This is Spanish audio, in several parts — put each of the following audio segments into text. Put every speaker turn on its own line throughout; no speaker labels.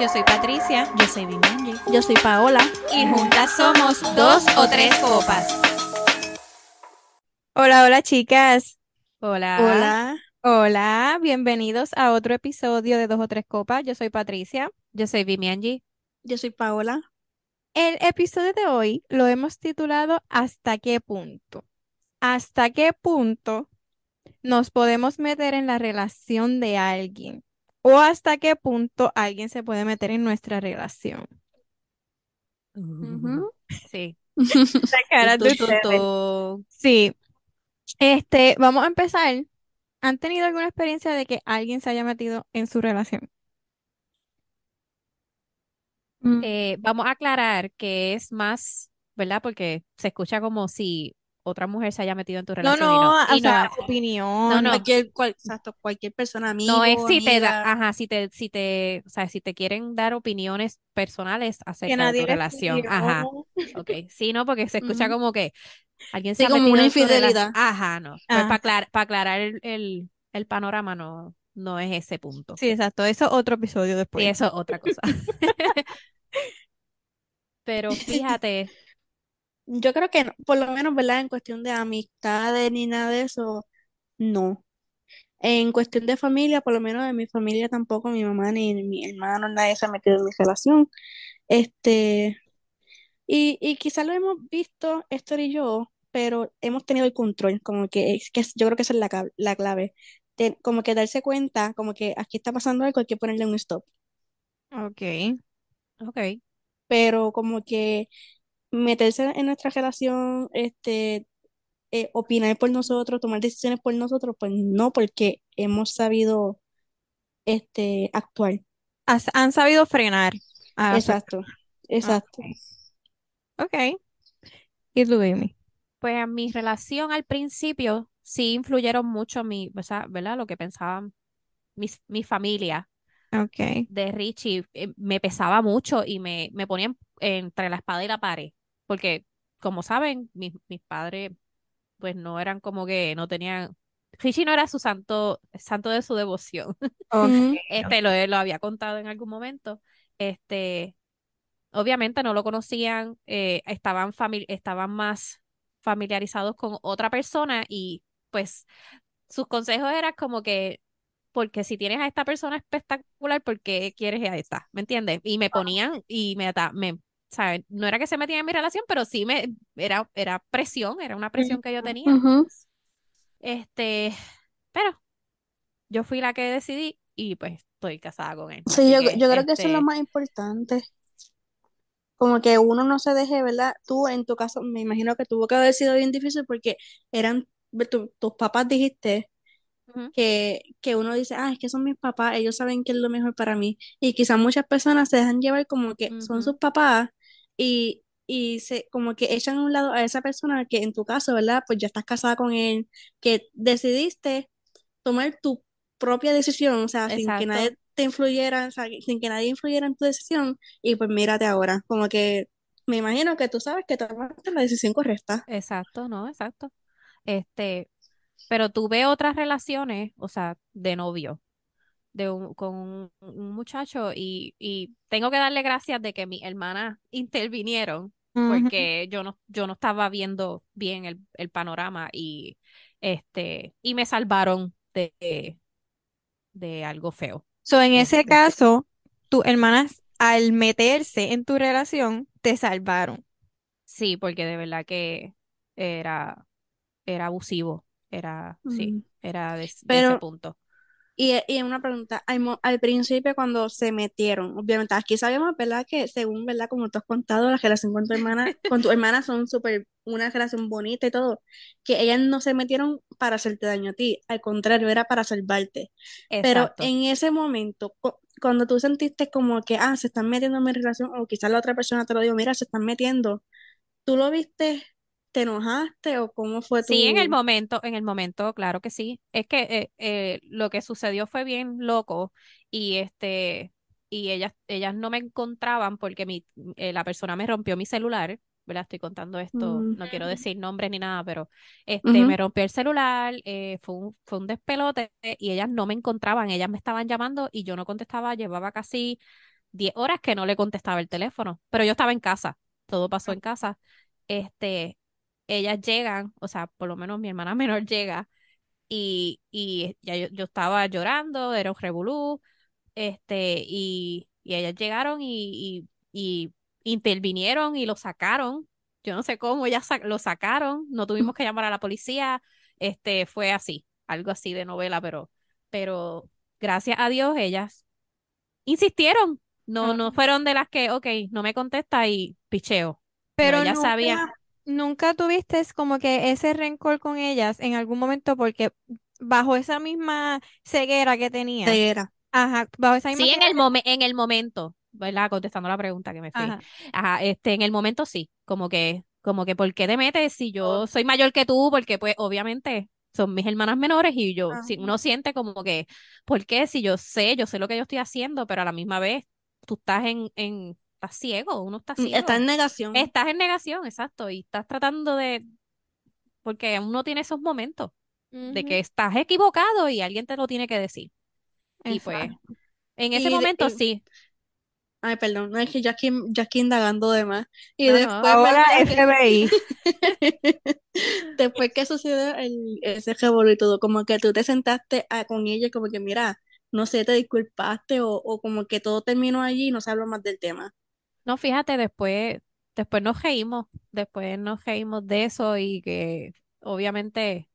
Yo soy Patricia.
Yo soy Vimanji.
Yo soy Paola.
Y juntas somos dos o tres copas. Hola, hola chicas. Hola.
Hola.
Hola, bienvenidos a otro episodio de Dos o Tres Copas. Yo soy Patricia.
Yo soy Vimianji.
Yo soy Paola.
El episodio de hoy lo hemos titulado ¿Hasta qué punto? ¿Hasta qué punto nos podemos meter en la relación de alguien? ¿O hasta qué punto alguien se puede meter en nuestra relación?
Sí.
La cara de
Tu, tu,
ustedes.
tu.
Sí. Este, vamos a empezar. ¿Han tenido alguna experiencia de que alguien se haya metido en su relación?
Mm,
Eh, vamos a aclarar que es más, ¿verdad? Porque se escucha como si otra mujer se haya metido en tu
No,
relación y
no,
no.
o
Y
sea,
no,
opinión.
No, no.
Cualquier, cual- exacto, cualquier persona, amigo,
no es si te da, ajá, si te, si te, o sea, si te quieren dar opiniones personales acerca de tu relación.
pidió.
Ajá. Ok. Sí, no, porque se escucha como que alguien
Sí,
se ha
como una infidelidad.
Ajá, no. Pues
Ah.
para aclarar el, el, el panorama no, no es ese punto.
Sí, exacto. Eso es otro episodio
Y
después.
eso es otra cosa. Pero fíjate,
Yo creo que no, por lo menos, ¿verdad? En cuestión de amistades ni nada de eso, no. En cuestión de familia, por lo menos de mi familia tampoco, mi mamá ni mi hermano, nadie se ha metido en mi relación. Este, y, y quizás lo hemos visto, Héctor y yo, pero hemos tenido el control, como que, es que yo creo que esa es la, la clave. Como que darse cuenta, como que aquí está pasando algo, hay que ponerle un stop.
Ok.
ok.
Pero como que meterse en nuestra relación, este, eh, opinar por nosotros, tomar decisiones por nosotros, pues no, porque hemos sabido este, actuar.
Has- han sabido frenar a
Exacto, exacto.
Ok. ¿Y tú, Amy?
Pues en mi relación al principio sí influyeron mucho mi, o sea, ¿verdad? Lo que pensaban mis, mi familia
Ok.
de Richie eh, me pesaba mucho y me, me ponían entre la espada y la pared. Porque, como saben, mis, mis padres pues no eran como que no tenían. Richie no era su santo, santo de su devoción. Este lo, lo había contado en algún momento. Este, obviamente no lo conocían, eh, estaban estaban más familiarizados con otra persona y pues sus consejos eran como que, porque si tienes a esta persona espectacular, ¿por qué quieres a esta? ¿Me entiendes? Y me ponían y me, me ¿sabes? No era que se metían en mi relación, pero sí me, era, era presión, era una presión que yo tenía. Este, pero yo fui la que decidí y pues estoy casada con él.
Sí, yo,
que,
yo creo que eso es lo
este,
más importante. Como que uno no se deje, ¿verdad? Tú, en tu caso, me imagino que tuvo que haber sido bien difícil porque eran, tu- tus papás dijiste que, que uno dice, ah, es que son mis papás, ellos saben qué es lo mejor para mí. Y quizás muchas personas se dejan llevar como que son sus papás y, y se, como que echan a un lado a esa persona que en tu caso, ¿verdad? Pues ya estás casada con él, que decidiste tomar tu propia decisión, o sea, sin que nadie te influyera, o sea, sin que nadie influyera en tu decisión, y pues mírate ahora, como que me imagino que tú sabes que tomaste la decisión correcta.
exacto, no, exacto. Este, pero tuve otras relaciones, o sea, de novio, de un, con un, un muchacho y, y tengo que darle gracias de que mis hermanas intervinieron porque yo no, yo no estaba viendo bien el, el panorama y este, y me salvaron de, de algo feo.
So, en ese
Este,
caso, tus hermanas, al meterse en tu relación, te salvaron.
sí, porque de verdad que era, era abusivo, era, sí, era de, de ese punto.
Y, y una pregunta, al, principio cuando se metieron, obviamente aquí sabemos, ¿verdad? Que según, ¿verdad? Como tú has contado, la relación con tu hermana, con tu hermana son súper, una relación bonita y todo, que ellas no se metieron para hacerte daño a ti, al contrario, era para salvarte. Pero en ese momento, cu- cuando tú sentiste como que, ah, se están metiendo en mi relación, o quizás la otra persona te lo dijo, mira, se están metiendo, ¿tú lo viste? ¿Te enojaste o cómo fue
Sí, en el
tu...
momento, en el momento, claro que sí. Es que eh, eh, lo que sucedió fue bien loco y este y ellas ellas no me encontraban porque mi eh, la persona me rompió mi celular, ¿verdad? Estoy contando esto,
Mm,
no quiero decir nombres ni nada, pero este me rompió el celular, eh, fue un, fue un despelote y ellas no me encontraban, ellas me estaban llamando y yo no contestaba, llevaba casi 10 horas que no le contestaba el teléfono, pero yo estaba en casa, todo pasó en casa. Este, ellas llegan, o sea, por lo menos mi hermana menor llega y, y ya yo, yo estaba llorando, era un revolú, este, y, y ellas llegaron y, y, y intervinieron y lo sacaron. Yo no sé cómo ellas sa- lo sacaron, no tuvimos que llamar a la policía, este, fue así, algo así de novela, pero, pero gracias a Dios ellas insistieron, no, no fueron de las que, ok, no me contesta y picheo.
Pero nunca,
sabían.
Nunca tuviste como que ese rencor con ellas en algún momento porque bajo esa misma ceguera que tenías,
Ceguera.
ajá, bajo esa misma
Sí, en
ceguera
el momen- en el momento, ¿verdad? Contestando la pregunta que me fui.
Ajá.
Ajá, este, en el momento sí, como que, como que, ¿por qué te metes si yo soy mayor que tú? Porque pues obviamente son mis hermanas menores y yo, si
Ajá.
uno siente como que, ¿por qué? Si yo sé, yo sé lo que yo estoy haciendo, pero a la misma vez tú estás en, en, estás ciego, uno está ciego.
Está en negación.
Estás en negación, exacto, y estás tratando de, porque uno tiene esos momentos de que estás equivocado y alguien te lo tiene que decir. Y pues, en ese
Y
momento
y-
sí.
Ay, perdón, no es que yo aquí, yo aquí indagando de más. Y
No, no.
después,
Ahora
¿verdad? que-
FBI.
después que sucedió el, ese revolú y todo, como que tú te sentaste a- con ella, como que mira, no sé, te disculpaste o, o como que todo terminó allí y no se habló más del tema.
No, fíjate, después, después nos reímos, después nos reímos de eso y que obviamente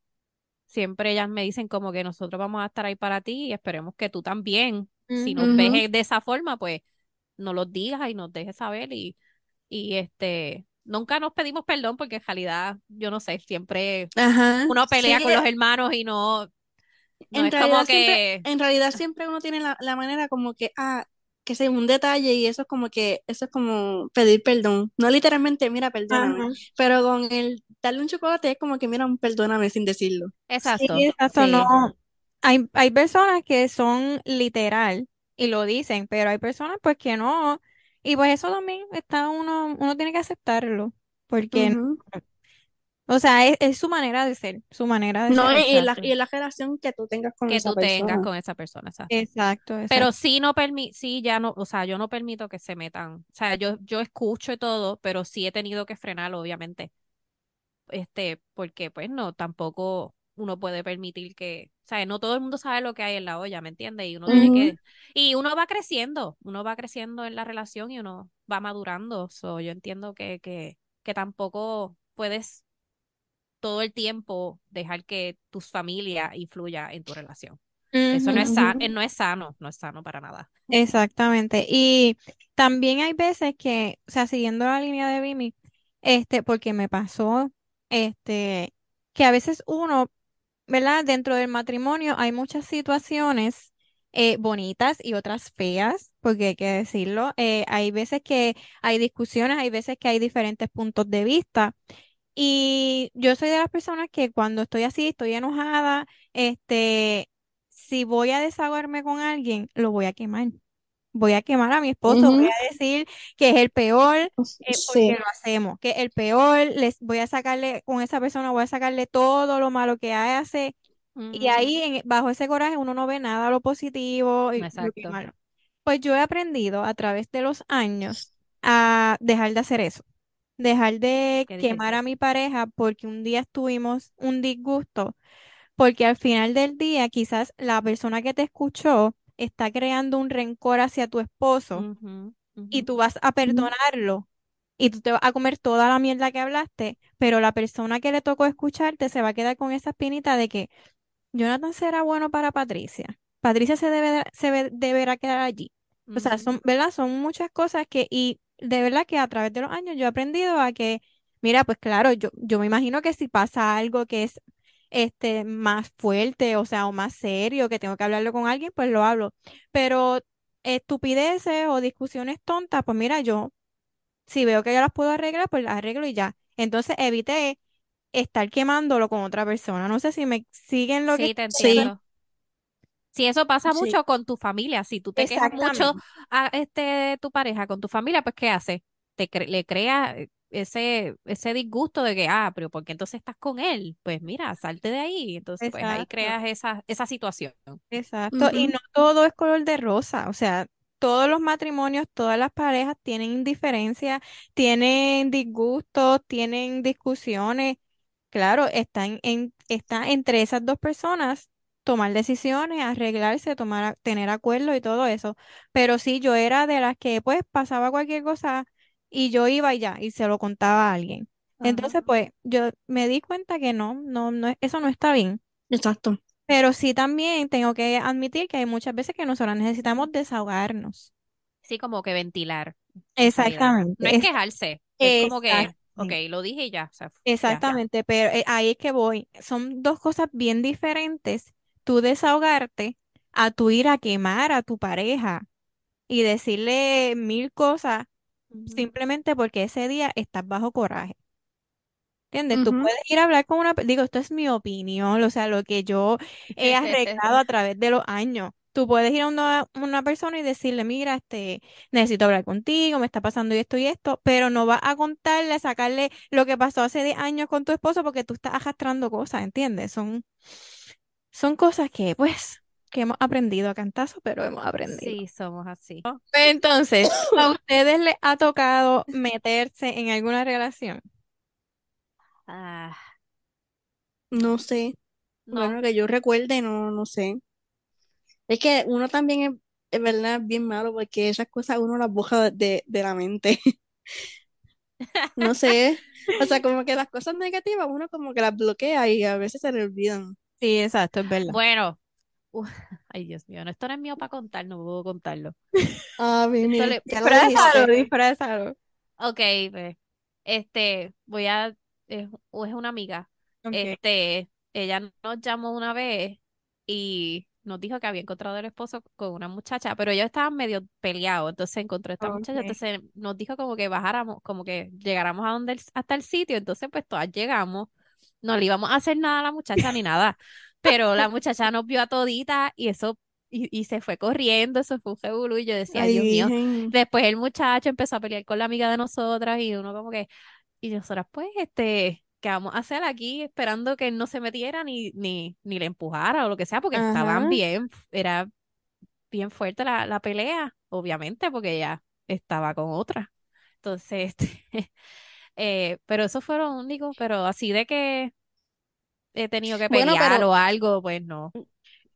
siempre ellas me dicen como que nosotros vamos a estar ahí para ti y esperemos que tú también, si nos ves de esa forma, pues nos lo digas y nos dejes saber y, y este, nunca nos pedimos perdón porque en realidad, yo no sé, siempre
Ajá.
uno pelea
Sí,
con los hermanos y no, no
en
es
realidad
como
siempre,
que,
en realidad siempre uno tiene la, la manera como que, ah, que sea un detalle y eso es como que, eso es como pedir perdón. No literalmente, mira, perdóname,
Ajá.
pero con el darle un chocolate es como que, mira, un perdóname sin decirlo.
exacto,
Sí, exacto,
sí.
no. Hay, hay personas que son literal y lo dicen, pero hay personas pues que no. Y pues eso también está uno, uno tiene que aceptarlo, porque. O sea, es, es su manera de ser, su manera de
No,
ser.
y, y la, y la relación que tú tengas con
que
esa
tú tengas
persona.
con esa persona, exacto.
Exacto,
Pero sí no permi sí ya no, o sea, yo no permito que se metan. O sea, yo, yo escucho y todo, pero sí he tenido que frenarlo, obviamente. Este, porque pues no, tampoco uno puede permitir que, o sea, no todo el mundo sabe lo que hay en la olla, ¿me entiendes? Y uno tiene que, y uno va creciendo, uno va creciendo en la relación y uno va madurando. So, yo entiendo que, que, que tampoco puedes todo el tiempo dejar que tu familia influya en tu relación. Eso no es
Ujú,
sano,
Ujú.
no es sano, no es sano para nada.
Exactamente. Y también hay veces que, o sea, siguiendo la línea de Vimi, este, porque me pasó, este, que a veces uno, ¿verdad? Dentro del matrimonio hay muchas situaciones eh, bonitas y otras feas, porque hay que decirlo. Eh, hay veces que hay discusiones, hay veces que hay diferentes puntos de vista. Y yo soy de las personas que cuando estoy así, estoy enojada, este, si voy a desahogarme con alguien, lo voy a quemar. Voy a quemar a mi esposo, voy a decir que es el peor, eh, porque
Sí.
lo hacemos, que es el peor, les voy a sacarle, con esa persona voy a sacarle todo lo malo que hace, y ahí en- bajo ese coraje uno no ve nada lo positivo y lo malo. Pues yo he aprendido a través de los años a dejar de hacer eso, dejar de
Qué
quemar a mi pareja porque un día tuvimos un disgusto, porque al final del día quizás la persona que te escuchó está creando un rencor hacia tu esposo y tú vas a perdonarlo y tú te vas a comer toda la mierda que hablaste, pero la persona que le tocó escucharte se va a quedar con esa espinita de que Jonathan será bueno para Patricia. Patricia se debe, se deberá quedar allí. O sea, son, ¿verdad? Son muchas cosas que, y de verdad que a través de los años yo he aprendido a que, mira, pues claro, yo, yo me imagino que si pasa algo que es este más fuerte, o sea, o más serio, que tengo que hablarlo con alguien, pues lo hablo. Pero estupideces o discusiones tontas, pues mira, yo, si veo que yo las puedo arreglar, pues las arreglo y ya. Entonces evité estar quemándolo con otra persona. No sé si me siguen lo que
Sí, te entiendo. Si eso pasa
Sí.
mucho con tu familia, si tú te quejas mucho a este tu pareja con tu familia, pues ¿qué hace? Te cre- le crea eh, ese ese disgusto de que ah, pero ¿por qué entonces estás con él? Pues mira, salte de ahí. Entonces, pues ahí creas esa esa situación.
Exacto. Y no todo es color de rosa. O sea, todos los matrimonios, todas las parejas tienen diferencias, tienen disgustos, tienen discusiones. Claro, está, en, en- está entre esas dos personas tomar decisiones, arreglarse, tomar, tener acuerdos y todo eso. Pero sí, yo era de las que pues pasaba cualquier cosa y yo iba y ya, y se lo contaba a alguien. Entonces, pues, yo me di cuenta que no, no, no, es- eso no está bien.
Exacto.
Pero sí también tengo que admitir que hay muchas veces que nosotros necesitamos desahogarnos.
Sí, como que ventilar.
Exactamente.
No es
es-
quejarse, es como que, ok, lo dije y ya, o sea, ya.
Exactamente, pero eh, ahí es que voy. Son dos cosas bien diferentes. Tú desahogarte a tu ir a quemar a tu pareja y decirle mil cosas simplemente porque ese día estás bajo coraje. ¿Entiendes? Tú
Ujú.
puedes ir a hablar con una, digo, esto es mi opinión, o sea, lo que yo he arreglado a través de los años. Tú puedes ir a una, una persona y decirle, mira, este, necesito hablar contigo, me está pasando esto y esto, pero no vas a contarle, sacarle lo que pasó hace 10 años con tu esposo porque tú estás arrastrando cosas, ¿entiendes? Son, son cosas que, pues, que hemos aprendido a cantazo, pero hemos aprendido.
Sí, somos así.
Entonces, ¿a ustedes les ha tocado meterse en alguna relación?
Ah,
No sé.
no,
Bueno, que yo recuerde, no, no sé. Es que uno también es, es verdad bien malo porque esas cosas uno las borra de, de la mente. No sé. O sea, como que las cosas negativas uno como que las bloquea y a veces se le olvidan.
Sí, exacto, es verdad.
bueno, uf, ay Dios mío, no, esto no es mío para contar, no puedo contarlo.
Ah,
le-
lo
Disfrázalo, disfrázalo.
Ok, pues, este, voy a, es, es una amiga, este, ella nos llamó una vez y nos dijo que había encontrado el esposo con una muchacha, pero ellos estaban medio peleados, entonces encontró a esta muchacha, entonces nos dijo como que bajáramos, como que llegáramos a donde el- hasta el sitio, entonces pues todas llegamos, no le íbamos a hacer nada a la muchacha ni nada, pero la muchacha nos vio a todita y eso, y, y se fue corriendo, eso fue un revolú, y yo decía,
Ay,
Dios mío. Después el muchacho empezó a pelear con la amiga de nosotras y uno como que, y nosotras pues, este, ¿qué vamos a hacer aquí esperando que él no se metiera ni, ni, ni le empujara o lo que sea? Porque estaban bien, era bien fuerte la, la pelea, obviamente, porque ella estaba con otra. Entonces, este, eh, pero eso fue lo único, pero así de que he tenido que
Bueno,
pelear
pero,
o algo, pues no.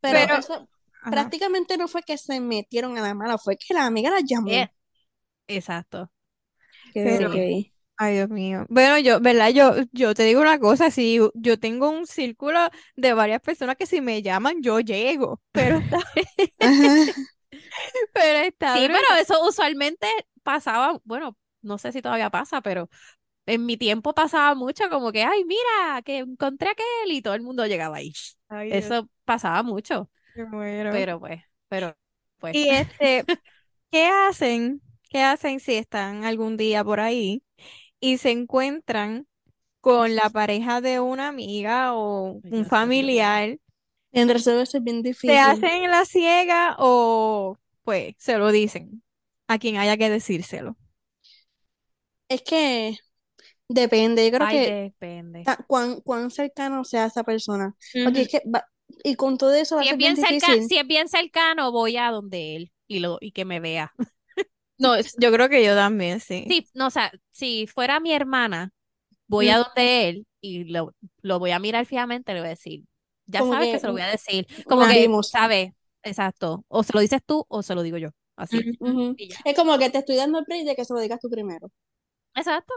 pero
Pero,
eso
ajá.
prácticamente no fue que se metieron a la mala, fue que la amiga la llamó.
Eh, exacto.
Pero,
Sí.
ay, Dios mío. Bueno, yo, ¿verdad? Yo, yo te digo una cosa, si yo tengo un círculo de varias personas que si me llaman, yo llego, pero está, pero está
Sí,
brutal.
pero eso usualmente pasaba, bueno, no sé si todavía pasa, pero en mi tiempo pasaba mucho como que, ay, mira, que encontré a aquel y todo el mundo llegaba ahí.
Ay, Dios,
Eso pasaba mucho, pero pues, pero pues,
Y este, ¿qué hacen? ¿Qué hacen si están algún día por ahí y se encuentran con la pareja de una amiga o un familiar?
Entre eso es bien
¿Se
difícil.
hacen la ciega o pues se lo dicen a quien haya que decírselo?
Es que depende, yo creo
Ay,
que
depende.
ta- cuán, cuán cercano sea esa persona. Porque
Ujú.
es que va- y con todo eso va a
Si es
ser bien
bien cerca,
difícil.
si es bien cercano, voy a donde él y lo, y que me vea.
No, es- yo creo que yo también, sí.
Sí, no, o sea, si fuera mi hermana, voy a
Mm,
donde él y lo, lo voy a mirar fijamente, le voy a decir, ya
Como
sabes que
que
se lo voy a decir,
nos
como que,
vimos.
sabes, exacto, o se lo dices tú o se lo digo yo, así,
ujú.
Ujú.
y ya.
Es como que te estoy dando el break de que se lo digas tú primero.
Exacto.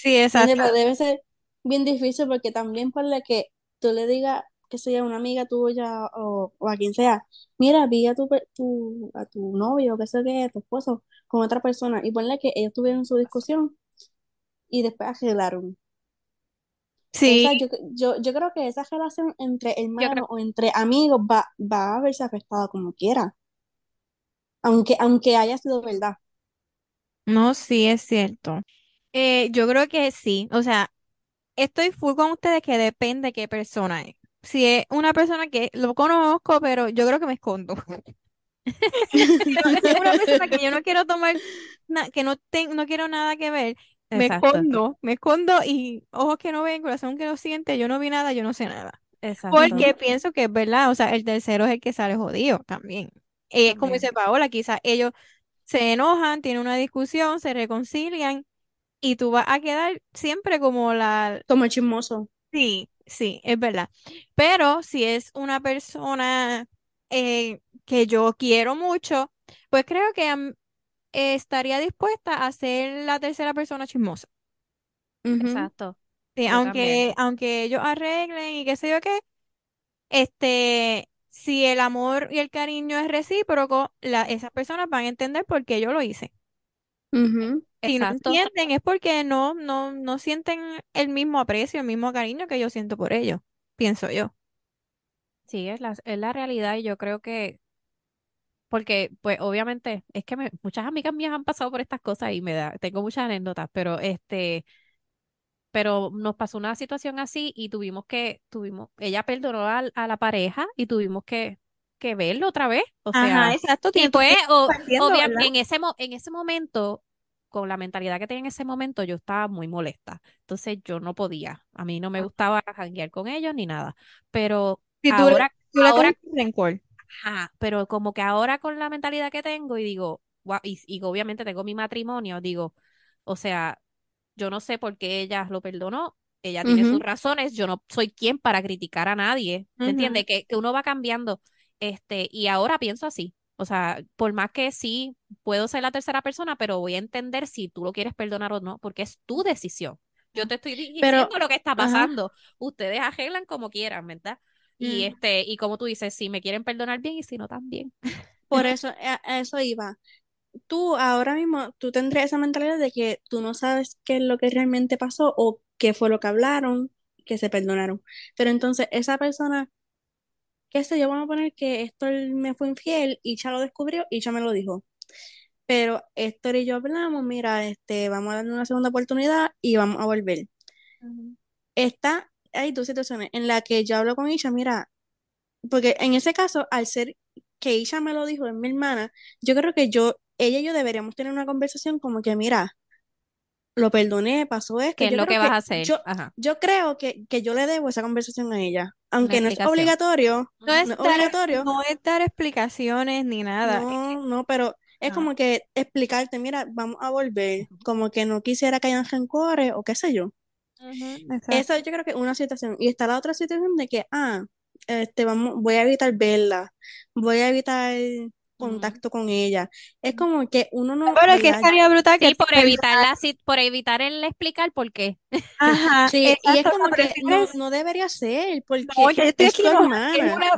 Sí, exacto.
Pero debe ser bien difícil porque también por la que tú le digas que sea una amiga tuya o, o a quien sea, mira, vi a tu, tu, a tu novio, que sé qué, tu esposo, con otra persona, y ponle que ellos tuvieron su discusión y después arreglaron.
Sí,
Esa, yo, yo, yo creo que esa relación entre hermanos o entre amigos va, va a verse afectada como quiera, aunque, aunque haya sido verdad.
no, sí es cierto. Eh, yo creo que sí. O sea, estoy full con ustedes que depende qué persona es. Si es una persona que lo conozco, pero yo creo que me escondo. Si es una persona que yo no quiero tomar, que no, ten- no quiero nada que ver, me
exacto,
escondo, me escondo y ojos que no ven, corazón que no siente, yo no vi nada, yo no sé nada.
exacto.
Porque pienso que es verdad, o sea, el tercero es el que sale jodido también. Eh, como
También.
dice Paola, quizás ellos se enojan, tienen una discusión, se reconcilian y tú vas a quedar siempre como la...
Como chismoso.
Sí, sí, es verdad. Pero si es una persona eh, que yo quiero mucho, pues creo que eh, estaría dispuesta a ser la tercera persona chismosa.
Exacto.
Sí,
Yo también.
aunque, aunque ellos arreglen y qué sé yo qué, este, si el amor y el cariño es recíproco, la, esas personas van a entender por qué yo lo hice.
Ujú.
Si no entienden es porque no, no, no sienten el mismo aprecio, el mismo cariño que yo siento por ellos, pienso yo.
Sí, es la, es la realidad y yo creo que, porque pues obviamente es que me- muchas amigas mías han pasado por estas cosas y me da, tengo muchas anécdotas, pero este, pero nos pasó una situación así y tuvimos que, tuvimos, ella perdonó a, a la pareja y tuvimos que, que verlo otra vez, o
Ajá,
sea,
exacto,
y pues,
tiempo
o,
partiendo,
obvia-
¿verdad?
en ese, en ese momento, con la mentalidad que tenía en ese momento, yo estaba muy molesta, entonces yo no podía, a mí no me gustaba janguear con ellos ni nada, pero
Si tú, le-
ahora,
tú le
ahora
coges rencor.
Ajá, pero como que ahora con la mentalidad que tengo y digo, y, y obviamente tengo mi matrimonio, digo, o sea, yo no sé por qué ella lo perdonó, ella tiene sus
Ujú.
razones, yo no soy quien para criticar a nadie, ¿me
Ujú.
entiendes? Que, que uno va cambiando, este, y ahora pienso así, o sea, por más que sí puedo ser la tercera persona, pero voy a entender si tú lo quieres perdonar o no, porque es tu decisión. Yo te estoy
Pero,
diciendo lo que está
ajá.
pasando, ustedes arreglan como quieran, ¿verdad? Y
Mm.
este, y como tú dices, si me quieren perdonar bien y si no también.
Por eso, a, a eso iba. Tú ahora mismo, tú tendrías esa mentalidad de que tú no sabes qué es lo que realmente pasó o qué fue lo que hablaron, que se perdonaron. Pero entonces esa persona, qué sé yo, vamos a poner que Héctor me fue infiel y ya lo descubrió y ya me lo dijo. Pero Héctor y yo hablamos, mira, este, vamos a darle una segunda oportunidad y vamos a volver.
Ujú.
Está, hay dos situaciones en las que yo hablo con ella, mira, porque en ese caso, al ser que ella me lo dijo, es mi hermana, yo creo que yo, ella y yo deberíamos tener una conversación como que, mira, lo perdoné, pasó esto.
¿Qué es
Yo
lo que vas
que
a hacer?
yo,
Ajá,
yo creo que, que yo le debo esa conversación a ella. Aunque no es obligatorio,
No
no
es dar,
obligatorio,
no es dar explicaciones ni nada.
no, no, pero es como que explicarte, mira, vamos a volver, como que no quisiera que hayan rencores o qué sé yo.
Exacto.
Esa yo creo que es una situación. Y está la otra situación de que, ah, este, vamos, voy a evitar verla, voy a evitar. Contacto con ella. Es como que uno no,
Pero es que estaría brutal que
Sí, por evitar la, por evitar el explicar por qué.
Ajá,
Sí, y es como que
decir,
no, no debería ser,
no,
porque
estoy
es
aquí es, una,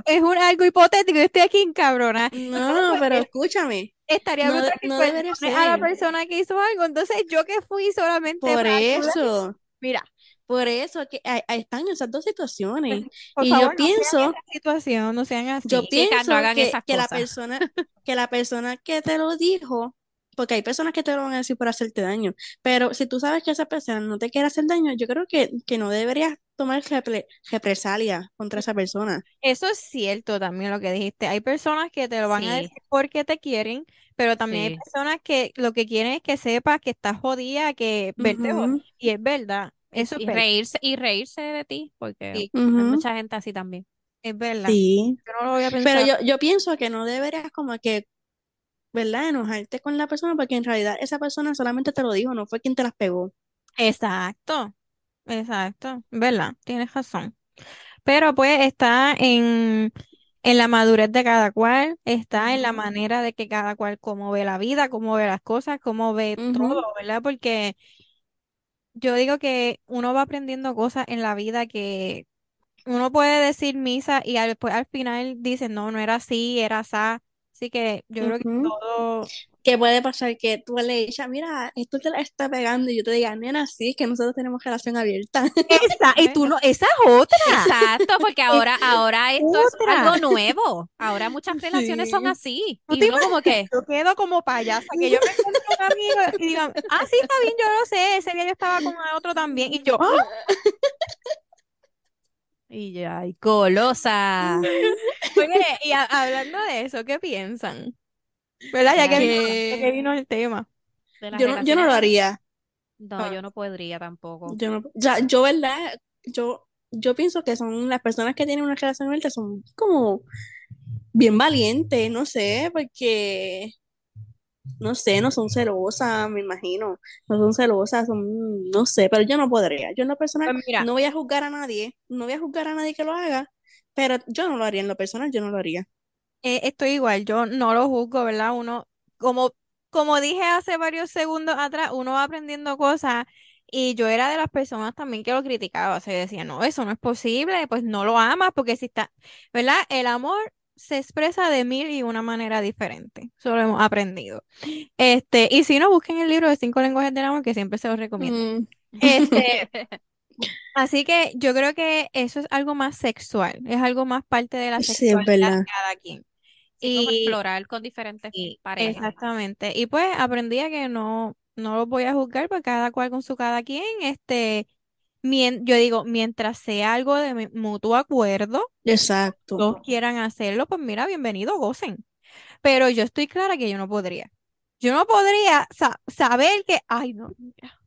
es un, algo hipotético, yo estoy aquí en cabrona.
No, pero escúchame,
Estaría
no,
que
no debería
perdone a la persona que hizo algo, entonces yo que fui solamente
Por
ayudar,
eso,
mira,
por eso que ahí están esas dos situaciones.
por
Y
favor,
yo
no sean
pienso,
esa situación, no sean así.
yo
no hagan
que,
esas
que la persona, que la persona que te lo dijo, porque hay personas que te lo van a decir por hacerte daño, pero si tú sabes que esa persona no te quiere hacer daño, yo creo que, que no deberías tomar repre- represalia contra esa persona.
Eso es cierto también lo que dijiste. Hay personas que te lo van a decir porque te quieren, pero también hay personas que lo que quieren es que sepas que estás jodida, que verte jodida.
Ujú,
Y es verdad, eso
y reírse, y reírse de ti, porque
Sí,
hay mucha gente así también.
es verdad.
Sí,
Yo no lo había
pero
pensado.
yo, yo pienso que no deberías como que, ¿verdad? Enojarte con la persona porque en realidad esa persona solamente te lo dijo, no fue quien te las pegó.
Exacto, exacto, ¿verdad? Tienes razón. Pero pues está en, en la madurez de cada cual, está en la manera de que cada cual cómo ve la vida, cómo ve las cosas, cómo ve todo, ¿verdad? Porque yo digo que uno va aprendiendo cosas en la vida que uno puede decir misa y al- después al final dice, no, no era así, era así. Así que yo creo que todo,
¿Qué puede pasar? Que tú le digas, mira, esto te la está pegando y yo te diga, nena, sí, es que nosotros tenemos relación abierta.
esa, y tú no, esa es otra,
Exacto, porque ahora, ahora esto es
otra.
algo nuevo. Ahora muchas relaciones son
Sí.
así.
¿Tú
Y
te
uno como que,
Yo quedo como payasa, que yo me encuentro un amigo y digan, ah, sí, está bien, yo lo sé, ese día yo estaba con otro también, y yo, ¡ah!
Y ya, ay, golosa.
Oye, y a- hablando de eso, ¿qué piensan? ¿Verdad? Ya que vino,
Que-
ya que vino el tema.
Yo no, yo no lo haría.
No, yo no podría tampoco.
Yo no, ya, yo, ¿verdad? Yo, yo pienso que son las personas que tienen una relación abierta son como bien valiente, no sé, porque no sé, no son celosas, me imagino, no son celosas, son, no sé, pero yo no podría. Yo en lo personal
Pues mira,
no voy a juzgar a nadie, no voy a juzgar a nadie que lo haga, pero yo no lo haría en lo personal, yo no lo haría.
eh, estoy igual, yo no lo juzgo, ¿verdad? Uno, como, como dije hace varios segundos atrás, uno va aprendiendo cosas y yo era de las personas también que lo criticaba, o sea, decía, no, eso no es posible, pues no lo amas porque si está, ¿verdad? El amor se expresa de mil y una manera diferente, eso lo hemos aprendido. Este, y si no, busquen el libro de cinco lenguajes del amor que siempre se los recomiendo.
Mm,
Este, así que yo creo que eso es algo más sexual, es algo más parte de la sexualidad de cada quien.
Sí, como
Y,
explorar con diferentes
y
parejas.
exactamente. Y pues aprendí a que no, no los voy a juzgar, porque cada cual con su cada quien. Este, yo digo, mientras sea algo de mutuo acuerdo,
Exacto.
todos quieran hacerlo, pues mira, bienvenido, gocen. Pero yo estoy clara que yo no podría. Yo no podría sa- saber que, ay, no, mira,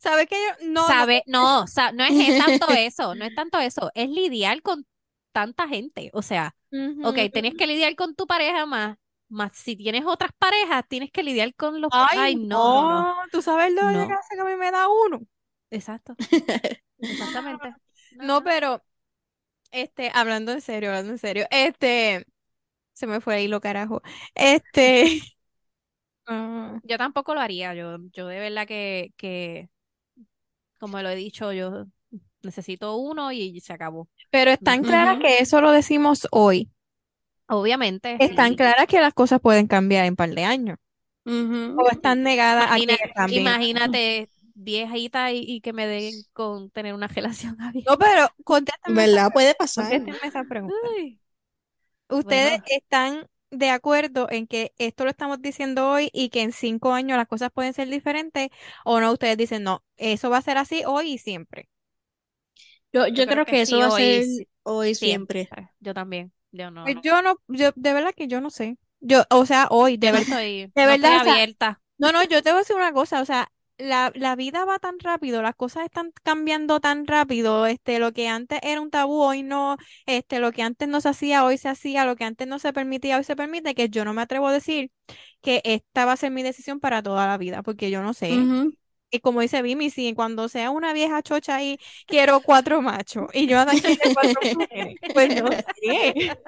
saber que yo no, no
Sabe, no, sa- no es, es tanto eso, no es tanto eso, es lidiar con tanta gente. O sea, ok,
Ujú.
tenías que lidiar con tu pareja más, más si tienes otras parejas, tienes que lidiar con los...
Ay,
Ay, no, no, no.
tú sabes lo
No.
casa que a mí me da uno.
Exacto, exactamente.
No, pero, este, hablando en serio, hablando en serio, este, se me fue ahí lo carajo. Este, ah,
Yo tampoco lo haría, yo, yo de verdad que, que, como lo he dicho, yo necesito uno y se acabó.
pero están claras
Ujú.
que eso lo decimos hoy.
Obviamente,
Están
sí.
claras que las cosas pueden cambiar en un par de años. O están negadas a que cambien.
imagínate viejita y, y que me den con tener una relación abierta.
No, pero contéstenme esa,
¿Verdad? Puede pasar.
esa pregunta. ¿Ustedes
Bueno.
están de acuerdo en que esto lo estamos diciendo hoy y que en cinco años las cosas pueden ser diferentes? ¿O no? Ustedes dicen, no, eso va a ser así hoy y siempre.
Yo, yo creo que eso
sí,
va a
hoy,
ser
sí,
hoy siempre.
Yo también. Yo no.
Pues yo no, yo, de verdad que yo no sé. Yo, o sea, hoy, de
no
verdad.
estoy,
de
no estoy
verdad, o sea,
abierta.
No, no, yo te voy a decir una cosa, o sea, la, la vida va tan rápido, las cosas están cambiando tan rápido, este, lo que antes era un tabú, hoy no, este, lo que antes no se hacía, hoy se hacía, lo que antes no se permitía, hoy se permite, que yo no me atrevo a decir que esta va a ser mi decisión para toda la vida, porque yo no sé. Y como dice Vimi, si cuando sea una vieja chocha ahí, quiero cuatro machos, y yo de cuatro mujeres, pues no sé.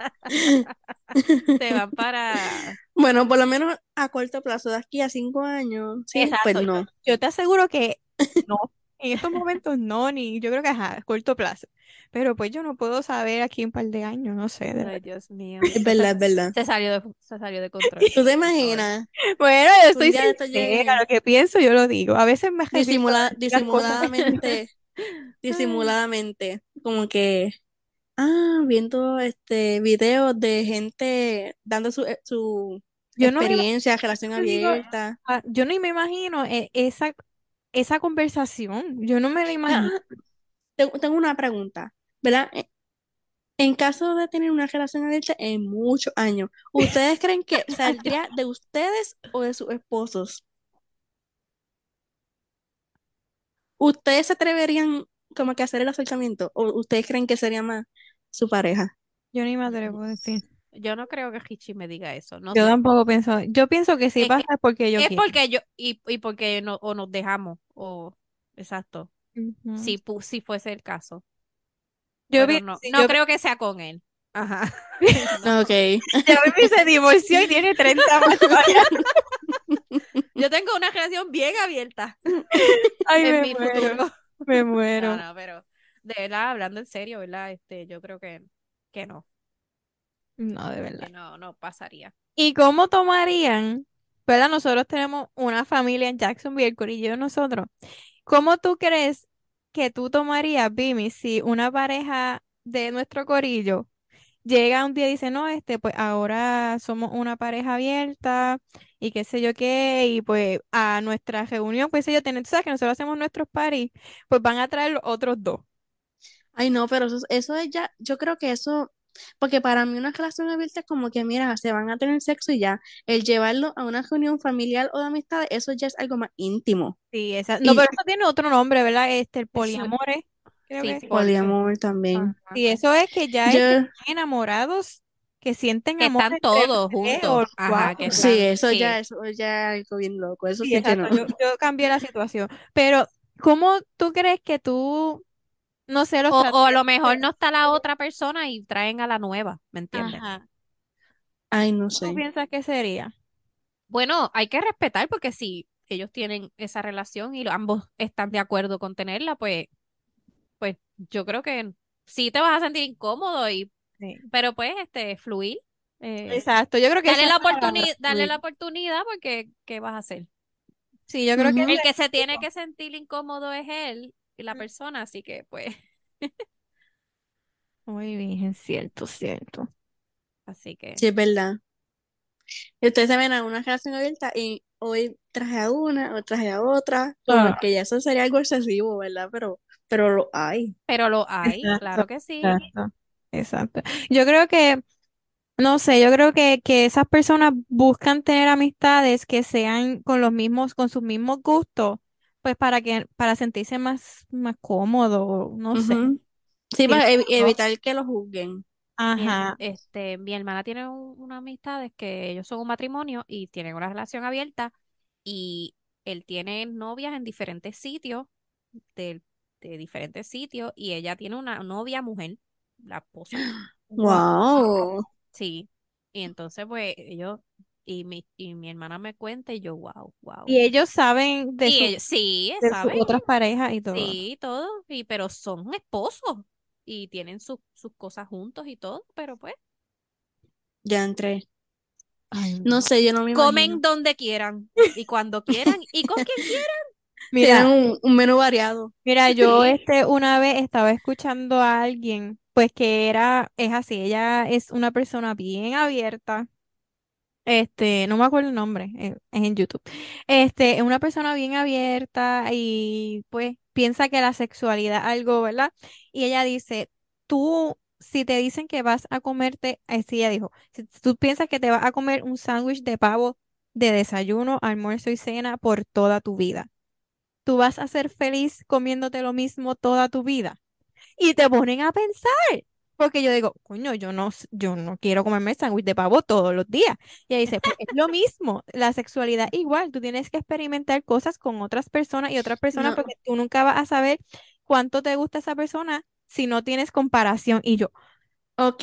Se van para.
Bueno, por lo menos a corto plazo, de aquí a cinco años, sí,
Exacto,
pues
yo-
no.
Yo te aseguro que no, en estos momentos no, ni yo creo que ajá, a corto plazo. Pero pues yo no puedo saber aquí un par de años, no sé. de
Ay,
verdad.
Dios mío.
Es verdad, es verdad.
Se salió de, se salió de control.
¿Tú te imaginas?
Bueno, yo estoy sincera, lo que pienso yo lo digo. A veces me
Disimula- disimuladamente, disimuladamente, como que, ah, viendo este videos de gente dando su, eh, su
Yo no
experiencia, relación
yo
abierta.
ah, yo no me imagino eh, esa, esa conversación. Yo no me la imagino.
Ah, te- tengo una pregunta, ¿verdad? Eh, En caso de tener una relación abierta en muchos años, ¿ustedes creen que saldría de ustedes o de sus esposos? ¿Ustedes se atreverían como que a hacer el acercamiento o ustedes creen que sería más su pareja?
Yo ni me atrevo a decir.
Yo no creo que Hichi me diga eso. No
Yo
sé.
tampoco pienso. Yo pienso que si
Eh,
pasa es porque yo
Es
quiero.
porque yo, y, y porque no, o nos dejamos, o exacto. Si, pu- si fuese el caso.
Yo
Pero no,
sí,
no
yo-
creo que sea con él. Ajá.
Ok.
Ya Vivi se divorció y tiene 30 machos allá.
Yo tengo una relación bien abierta
Ay,
en
me
mi
muero,
futuro.
me
No,
muero.
no, pero de verdad, hablando en serio, ¿verdad? Este, yo creo que, que no,
No, de verdad.
no, no pasaría.
¿Y cómo tomarían? ¿Verdad? Nosotros tenemos una familia en Jacksonville, el corillo de nosotros. ¿Cómo tú crees que tú tomarías, Bimi, si una pareja de nuestro corillo llega un día y dice, no, este, pues ahora somos una pareja abierta y qué sé yo qué, y pues a nuestra reunión, pues sé yo, tienen- tú sabes que nosotros hacemos nuestros parties, pues van a traer los otros dos.
Ay, no, pero eso, eso es ya, yo creo que eso, porque para mí una relación abierta es como que, mira, se van a tener sexo y ya, el llevarlo a una reunión familiar o de amistad, eso ya es algo más íntimo.
Sí, esa, no,
Y-
pero eso tiene otro nombre, ¿verdad? Este, el poliamore, creo
Sí,
que es.
Poliamor también.
Ajá.
Sí, eso es que ya
Yo,
están enamorados que sienten
Que
amor
están todos juntos. Ajá, que
cuatro.
Sí,
están,
eso
sí.
ya, eso ya es algo bien loco, eso
Sí,
sí que no.
Yo, yo cambié la situación. Pero, ¿cómo tú crees que tú, no sé, los
O, o a lo mejor no está la otra persona y traen a la nueva, ¿me entiendes?
Ajá.
Ay, no
¿Cómo
sé.
piensas que sería?
Bueno, hay que respetar porque si ellos tienen esa relación y lo- ambos están de acuerdo con tenerla, pues, pues yo creo que sí te vas a sentir incómodo y,
Sí.
pero pues, este, fluir. eh,
Exacto, yo creo que
Dale la oportunidad, dale la oportunidad porque ¿qué vas a hacer?
Sí, yo creo que.
El que se tiene que sentir incómodo es él la persona, así que pues,
Muy bien, cierto, cierto.
así que
Sí, es verdad. Y ustedes se ven a una relación abierta y hoy traje a una, o traje a otra, como
Ah.
que ya eso sería algo excesivo, ¿verdad? Pero, pero lo hay.
pero lo hay,
Exacto,
claro que sí.
exacto, exacto. Yo creo que, no sé, yo creo que, que esas personas buscan tener amistades que sean con los mismos, con sus mismos gustos, pues para que, para sentirse más, más cómodo, no sé.
Sí, para
yo.
evitar que lo juzguen.
Mi,
Ajá.
este, mi hermana tiene un- una amistad es que ellos son un matrimonio y tienen una relación abierta y él tiene novias en diferentes sitios, de, de diferentes sitios y ella tiene una novia mujer, la esposa.
Wow.
Sí. Y entonces pues ellos y mi, y mi hermana me cuenta y yo, wow, wow.
Y ellos saben de
Y
su-
ellos, sí,
de sus
¿saben?
otras parejas y todo.
Sí, todo, y pero son esposos y tienen sus sus cosas juntos y todo, pero pues
Ya entré.
Ay,
No sé, yo no me
comen
imagino.
donde quieran y cuando quieran y con quien quieran.
Mira,
Tienen un, un menú variado.
Mira, yo este una vez estaba escuchando a alguien, pues que era, es así, ella es una persona bien abierta, este, no me acuerdo el nombre, eh, es en YouTube, este, es una persona bien abierta y pues piensa que la sexualidad algo, ¿verdad? Y ella dice, tú, si te dicen que vas a comerte, así ella dijo, si tú piensas que te vas a comer un sándwich de pavo de desayuno, almuerzo y cena por toda tu vida tú vas a ser feliz comiéndote lo mismo toda tu vida. Y te ponen a pensar, porque yo digo, coño, yo no, yo no quiero comerme sándwich de pavo todos los días. Y ella dice, pues es lo mismo, la sexualidad igual, tú tienes que experimentar cosas con otras personas y otras personas
No.
porque tú nunca vas a saber cuánto te gusta esa persona si no tienes comparación. Y yo,
Ok,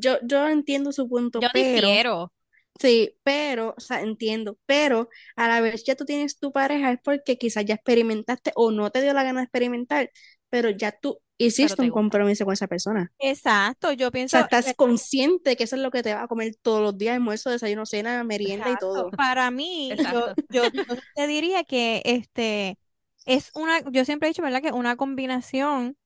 yo, yo entiendo su punto,
Yo
pero,
difiero,
sí, pero, o sea, entiendo, pero a la vez ya tú tienes tu pareja es porque quizás ya experimentaste o no te dio la gana de experimentar, pero ya tú hiciste
te
un
gusta.
compromiso con esa persona.
exacto, yo
O
pienso,
sea, estás consciente que eso es lo que te va a comer todos los días, almuerzo, desayuno, cena, merienda y todo.
Para mí, yo,
Exacto.
yo, yo te diría que este es una, yo siempre he dicho, ¿verdad? Que una combinación,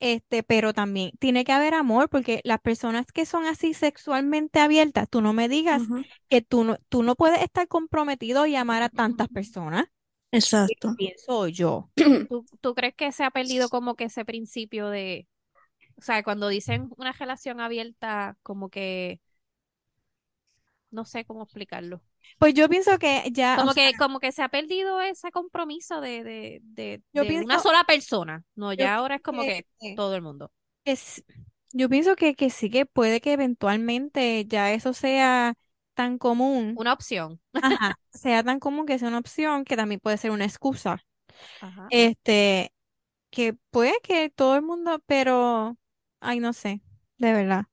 este, pero también tiene que haber amor, porque las personas que son así sexualmente abiertas, tú no me digas que tú no, tú no puedes estar comprometido y amar a tantas personas,
Exacto.
pienso yo.
¿Tú, tú crees que se ha perdido como que ese principio de, o sea, cuando dicen una relación abierta, como que, no sé cómo explicarlo.
Pues yo pienso que ya, o
Como
sea,
que, como que se ha perdido ese compromiso de, de, de,
Yo
de una
pienso-
sola persona. No,
yo
ya ahora es como
que-
que todo el mundo.
es- yo pienso que, que sí que puede que eventualmente ya eso sea tan común.
Una opción.
Ajá, sea tan común que sea una opción, que también puede ser una excusa.
Ajá.
Este, que puede que todo el mundo, pero, ay, no sé, de verdad.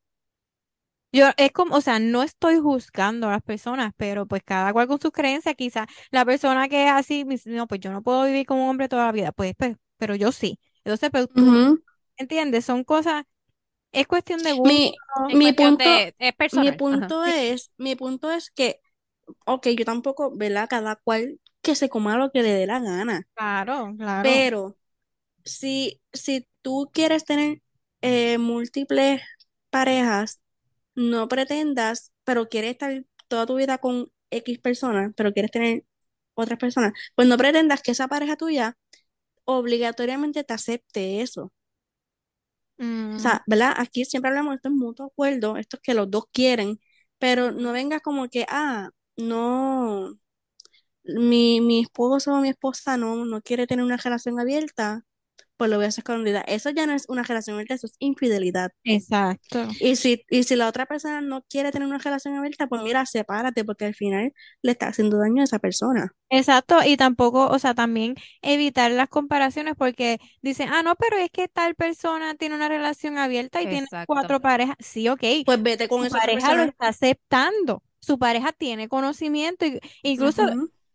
Yo, es como, o sea, no estoy juzgando a las personas, pero pues cada cual con sus creencias, quizás la persona que es así, me dice, no, pues yo no puedo vivir como un hombre toda la vida, pues, pues, pero yo sí. Entonces, pero tú,
Ujú.
¿entiendes? Son cosas, es cuestión de
Mi,
gusto.
Es
mi
cuestión
punto,
de- es
mi
personal. Ajá.
punto es, mi punto es que, ok, yo tampoco, ¿verdad? Cada cual que se coma lo que le dé la gana.
Claro, claro.
Pero si, si tú quieres tener eh, múltiples parejas, no pretendas, pero quieres estar toda tu vida con X personas, pero quieres tener otras personas, pues no pretendas que esa pareja tuya obligatoriamente te acepte eso.
Mm,
O sea, ¿verdad? Aquí siempre hablamos de esto en mutuo acuerdo, esto es que los dos quieren, pero no vengas como que, ah, no, mi, mi esposo o mi esposa no, no quiere tener una relación abierta, pues lo voy a hacer escondida. Eso ya no es una relación abierta, eso es infidelidad.
Exacto.
Y si, y si la otra persona no quiere tener una relación abierta, pues mira, sepárate, porque al final le está haciendo daño a esa persona.
Exacto, y tampoco, o sea, también evitar las comparaciones porque dicen, ah, no, pero es que tal persona tiene una relación abierta y tiene cuatro parejas. Sí, ok,
Pues vete con
su
esa
pareja lo está aceptando, su pareja tiene conocimiento, y- incluso.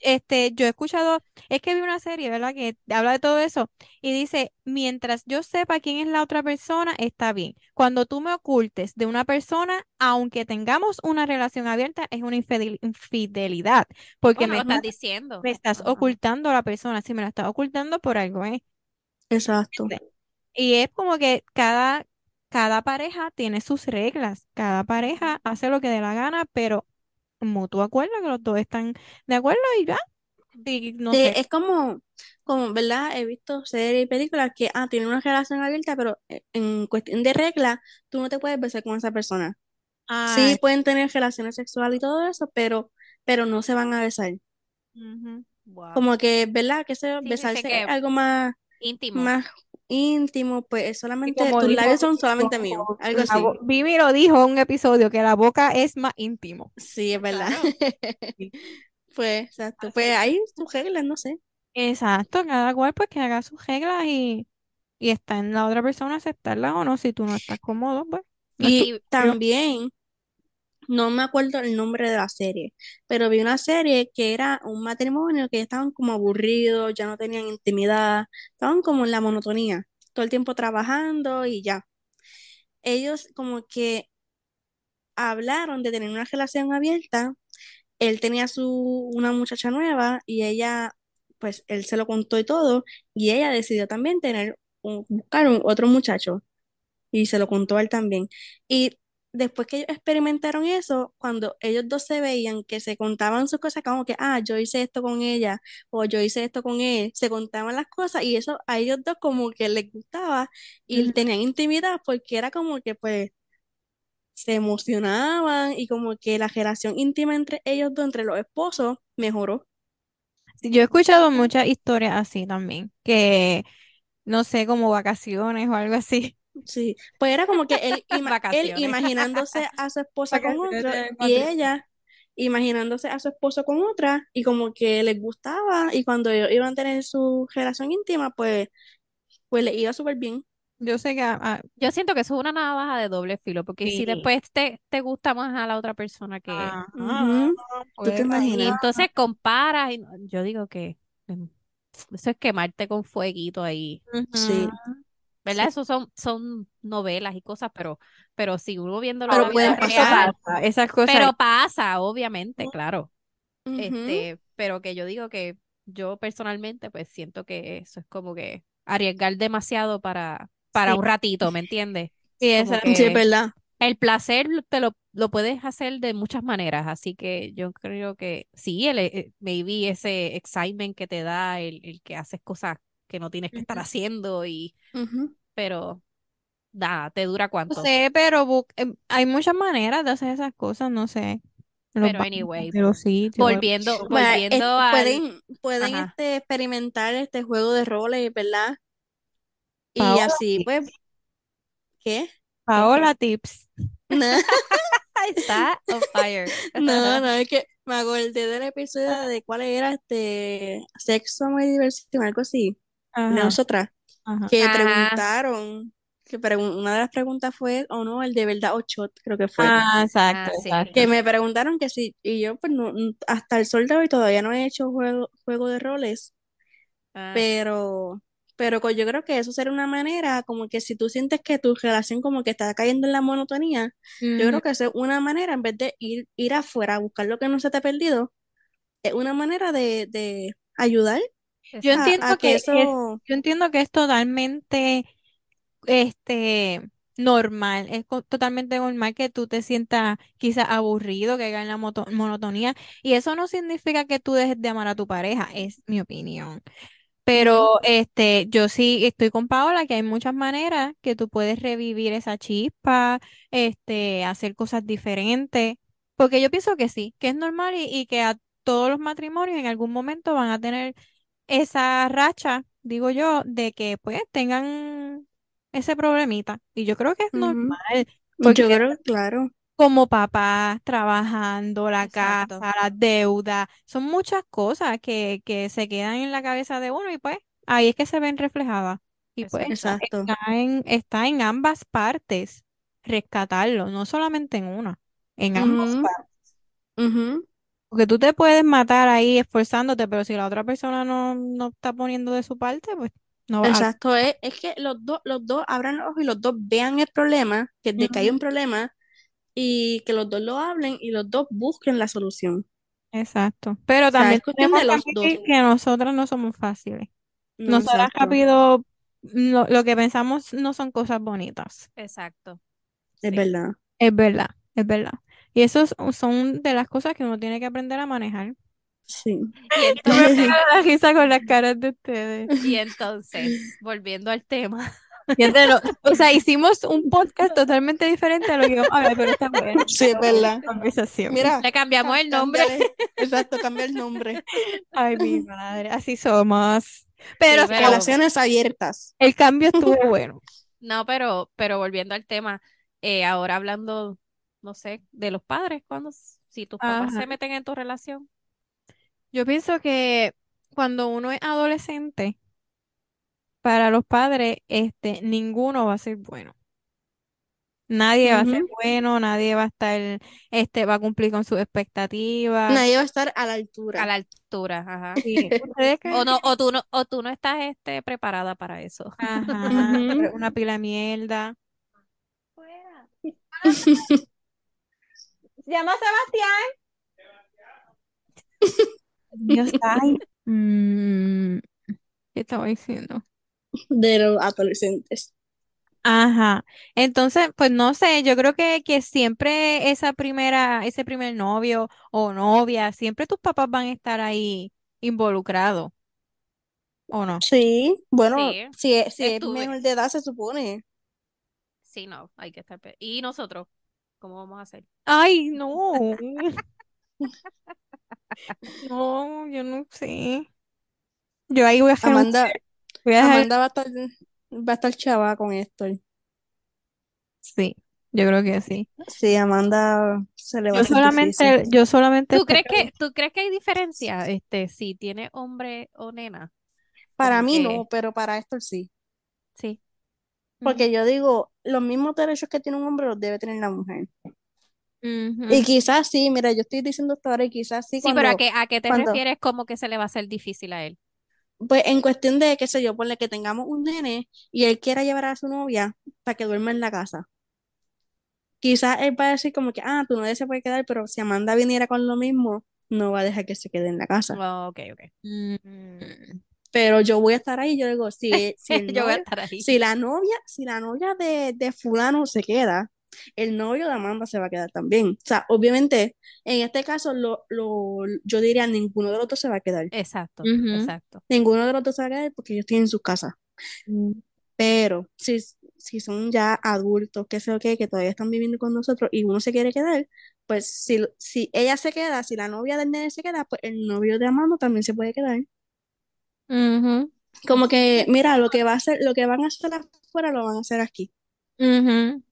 Este, yo he escuchado, es que vi una serie, ¿verdad? Que habla de todo eso y dice, mientras yo sepa quién es la otra persona, está bien. Cuando tú me ocultes de una persona, aunque tengamos una relación abierta, es una infidel- infidelidad, porque
Bueno,
me
lo estás
estás,
diciendo.
me estás
Ajá.
ocultando a la persona, si me la estás ocultando por algo, ¿eh?
Exacto.
Y es como que cada, cada pareja tiene sus reglas, cada pareja hace lo que dé la gana, pero mutuo acuerdo que los dos están de acuerdo y ya. Y no
Sí,
sé.
es como, como, ¿verdad? He visto series y películas que, ah, tienen una relación abierta, pero eh, en cuestión de regla, tú no te puedes besar con esa persona. Sí,
Ay,
pueden tener relaciones sexuales y todo eso, pero, pero no se van a besar.
Wow.
Como que, ¿verdad? Que se,
Sí, sí,
besarse es
que
algo más,
íntimo.
más íntimo, pues solamente, tus
dijo,
labios son solamente míos, algo así.
Vivi lo dijo en un episodio, que la boca es más íntimo.
Sí, es verdad.
Claro.
Pues, exacto. Pues hay sus reglas, no sé.
Exacto, cada cual pues que haga sus reglas y, y está en la otra persona aceptarla o no, si tú no estás cómodo, pues. no
Y- también, no me acuerdo el nombre de la serie, pero vi una serie que era un matrimonio que estaban como aburridos, ya no tenían intimidad, estaban como en la monotonía, todo el tiempo trabajando y ya. Ellos como que hablaron de tener una relación abierta, él tenía su, una muchacha nueva y ella, pues él se lo contó y todo, y ella decidió también tener, un- buscar un, otro muchacho y se lo contó a él también. Y después que ellos experimentaron eso, cuando ellos dos se veían, que se contaban sus cosas, como que, ah, yo hice esto con ella, o yo hice esto con él, se contaban las cosas y eso a ellos dos como que les gustaba y tenían intimidad porque era como que pues se emocionaban y como que la relación íntima entre ellos dos, entre los esposos, mejoró.
Yo he escuchado muchas historias así también, que no sé, como vacaciones o algo así.
Sí, pues era como que él, ima- él imaginándose a su esposa con
Vacaciones de
y ella imaginándose a su esposo con otra y como que les gustaba y cuando ellos iban a tener su relación íntima, pues, pues les iba súper bien.
Yo sé que ah, ah,
Yo siento que eso es una navaja de doble filo, porque si después te, te gusta más a la otra persona que...
ajá,
Ujú. ¿Tú te
pues,
imaginas?
Y entonces comparas, y yo digo que em, eso es quemarte con fueguito ahí,
Sí.
¿Verdad?
Sí.
Eso son, son novelas y cosas, pero, pero si uno viéndolo
Pero
la vida real,
Pasa, esas cosas.
pero pasa, obviamente,
Ujú.
claro.
Ujú.
Este, pero que yo digo que yo personalmente pues siento que eso es como que arriesgar demasiado para, para
Sí.
un ratito, ¿me entiendes?
Sí, exacto.
Sí, verdad.
el placer te lo, lo puedes hacer de muchas maneras, así que yo creo que sí, el, eh, maybe ese excitement que te da, el, el que haces cosas que no tienes que estar haciendo, y, pero da, ¿te dura
No
cuánto?
sé, pero em, hay muchas maneras de hacer esas cosas, no sé. Los
Pero anyway,
sitios.
volviendo,
Bueno,
volviendo al,
pueden, pueden
ajá,
este, experimentar este juego de roles, ¿verdad? Y
Paola
así,
tips.
pues, ¿qué?
Paola tips.
No.
está on fire.
No, no, es que me acordé del episodio de cuál era este sexo, amor y diversión, algo así,
Ajá,
nosotras,
ajá.
que
Ajá.
preguntaron, que pregun- una de las preguntas fue, o no, el de verdad o shot, creo que fue,
Ah, exacto,
Ah, sí.
exacto.
que me preguntaron que sí, y yo pues no, n- hasta el sol de hoy todavía no he hecho juego, juego de roles,
Ah,
pero, pero co- yo creo que eso sería una manera, como que si tú sientes que tu relación como que está cayendo en la monotonía, yo
Ujú.
creo que eso es una manera, en vez de ir, ir afuera a buscar lo que no se te ha perdido, es una manera de, de ayudar
Yo
exacto.
a,
entiendo
a
que
que
es,
eso,
yo entiendo que es totalmente este normal, es totalmente normal que tú te sientas quizás aburrido, que caiga en la monotonía, y eso no significa que tú dejes de amar a tu pareja, es mi opinión. Pero este, yo sí estoy con Paola, que hay muchas maneras que tú puedes revivir esa chispa, este, hacer cosas diferentes, porque yo pienso que sí, que es normal y, y que a todos los matrimonios en algún momento van a tener esa racha digo yo, de que pues tengan ese problemita. Y yo creo que es normal,
Yo
porque
creo, claro.
como papás trabajando, la
Exacto.
casa, las deudas, son muchas cosas que, que se quedan en la cabeza de uno y pues ahí es que se ven reflejadas. Y pues
Exacto.
está en, está en ambas partes rescatarlo, no solamente en una, en ambas partes. Porque tú te puedes matar ahí esforzándote, pero si la otra persona no, no está poniendo de su parte, pues no va a...
Exacto, es, es que los dos, los dos abran los ojos y los dos vean el problema, que de que hay un problema, y que los dos lo hablen y los dos busquen la solución.
Exacto. Pero
O sea,
también
es cuestión
tenemos
de
que
los dos.
que nosotras no somos fáciles.
No,
Nosotras
exacto.
rápido, lo, lo que pensamos no son cosas bonitas.
Exacto.
Es
Sí.
verdad.
Es verdad, es verdad. Y esos son de las cosas que uno tiene que aprender a manejar.
Sí.
Y entonces,
la risa con las caras de ustedes.
y entonces, volviendo al tema.
O sea, hicimos un podcast totalmente diferente a lo que íbamos a hablar, pero está bueno.
Sí, es verdad.
Conversación.
Mira,
Le cambiamos el nombre.
Exacto, cambia el nombre.
Ay, mi madre, así somos. Pero
Sí, pero-
Relaciones abiertas.
el cambio estuvo bueno.
No, pero, pero volviendo al tema, eh, ahora hablando, no sé, de los padres, cuando, si tus papás
Ajá.
se meten en tu relación.
Yo pienso que cuando uno es adolescente, para los padres, este, ninguno va a ser bueno. Nadie va a ser
Ujú.
bueno, nadie va a estar, este, va a cumplir con sus expectativas.
Nadie va a estar a la altura.
A la altura, ajá.
Sí, ¿ustedes creen
O no, o tú no, o tú no estás este, preparada para eso.
Ajá,
Ujú.
una pila de mierda. Llama a Sebastián. Dios, ay. Mm, ¿qué estaba diciendo?
De los adolescentes.
Ajá. Entonces, pues no sé, yo creo que, que siempre esa primera, ese primer novio o novia, siempre tus papás van a estar ahí involucrados, ¿o no?
Sí, bueno,
Sí,
si es, si es menor de edad se supone.
Sí, no, hay que estar. pe- ¿Y nosotros? ¿Cómo vamos a hacer?
Ay, no. No, yo no sé. Yo ahí voy a
Amanda.
Voy a dejar-
Amanda va a estar, va a estar chava con esto.
Sí, yo creo que sí.
Sí, Amanda se le va a
Yo
hacer
solamente,
difícil.
yo solamente
¿Tú crees que, tú crees que hay diferencia, este, si tiene hombre o nena?
Para mí no, pero para Héctor sí.
Sí.
Porque yo digo, los mismos derechos que tiene un hombre los debe tener la mujer. Y quizás sí, mira, yo estoy diciendo esto ahora y quizás sí
Sí, pero ¿a qué, a qué te
cuando-
refieres como que se le va a hacer difícil a él?
pues en cuestión de, qué sé yo, ponle que tengamos un nene y él quiera llevar a su novia para que duerma en la casa. Quizás él va a decir como que, ah, tu novia se puede quedar, pero si Amanda viniera con lo mismo, no va a dejar que se quede en la casa.
Oh, ok, ok.
Mm.
Pero yo voy a estar ahí, yo digo, si, si el
Yo voy a
novio-
estar ahí.
si la novia, si la novia de, de fulano se queda, el novio de Amanda se va a quedar también. O sea, obviamente, en este caso, lo, lo, yo diría ninguno de los dos se va a quedar.
Exacto, exacto.
Ninguno de los dos se va a quedar porque ellos tienen sus casas.
Mm.
Pero si, si son ya adultos, que sé yo qué, que todavía están viviendo con nosotros y uno se quiere quedar, pues si, si ella se queda, si la novia del nene se queda, pues el novio de Amanda también se puede quedar.
Ujú.
Como que, mira, lo que va a hacer, lo que van a hacer afuera lo van a hacer aquí.
Ujú.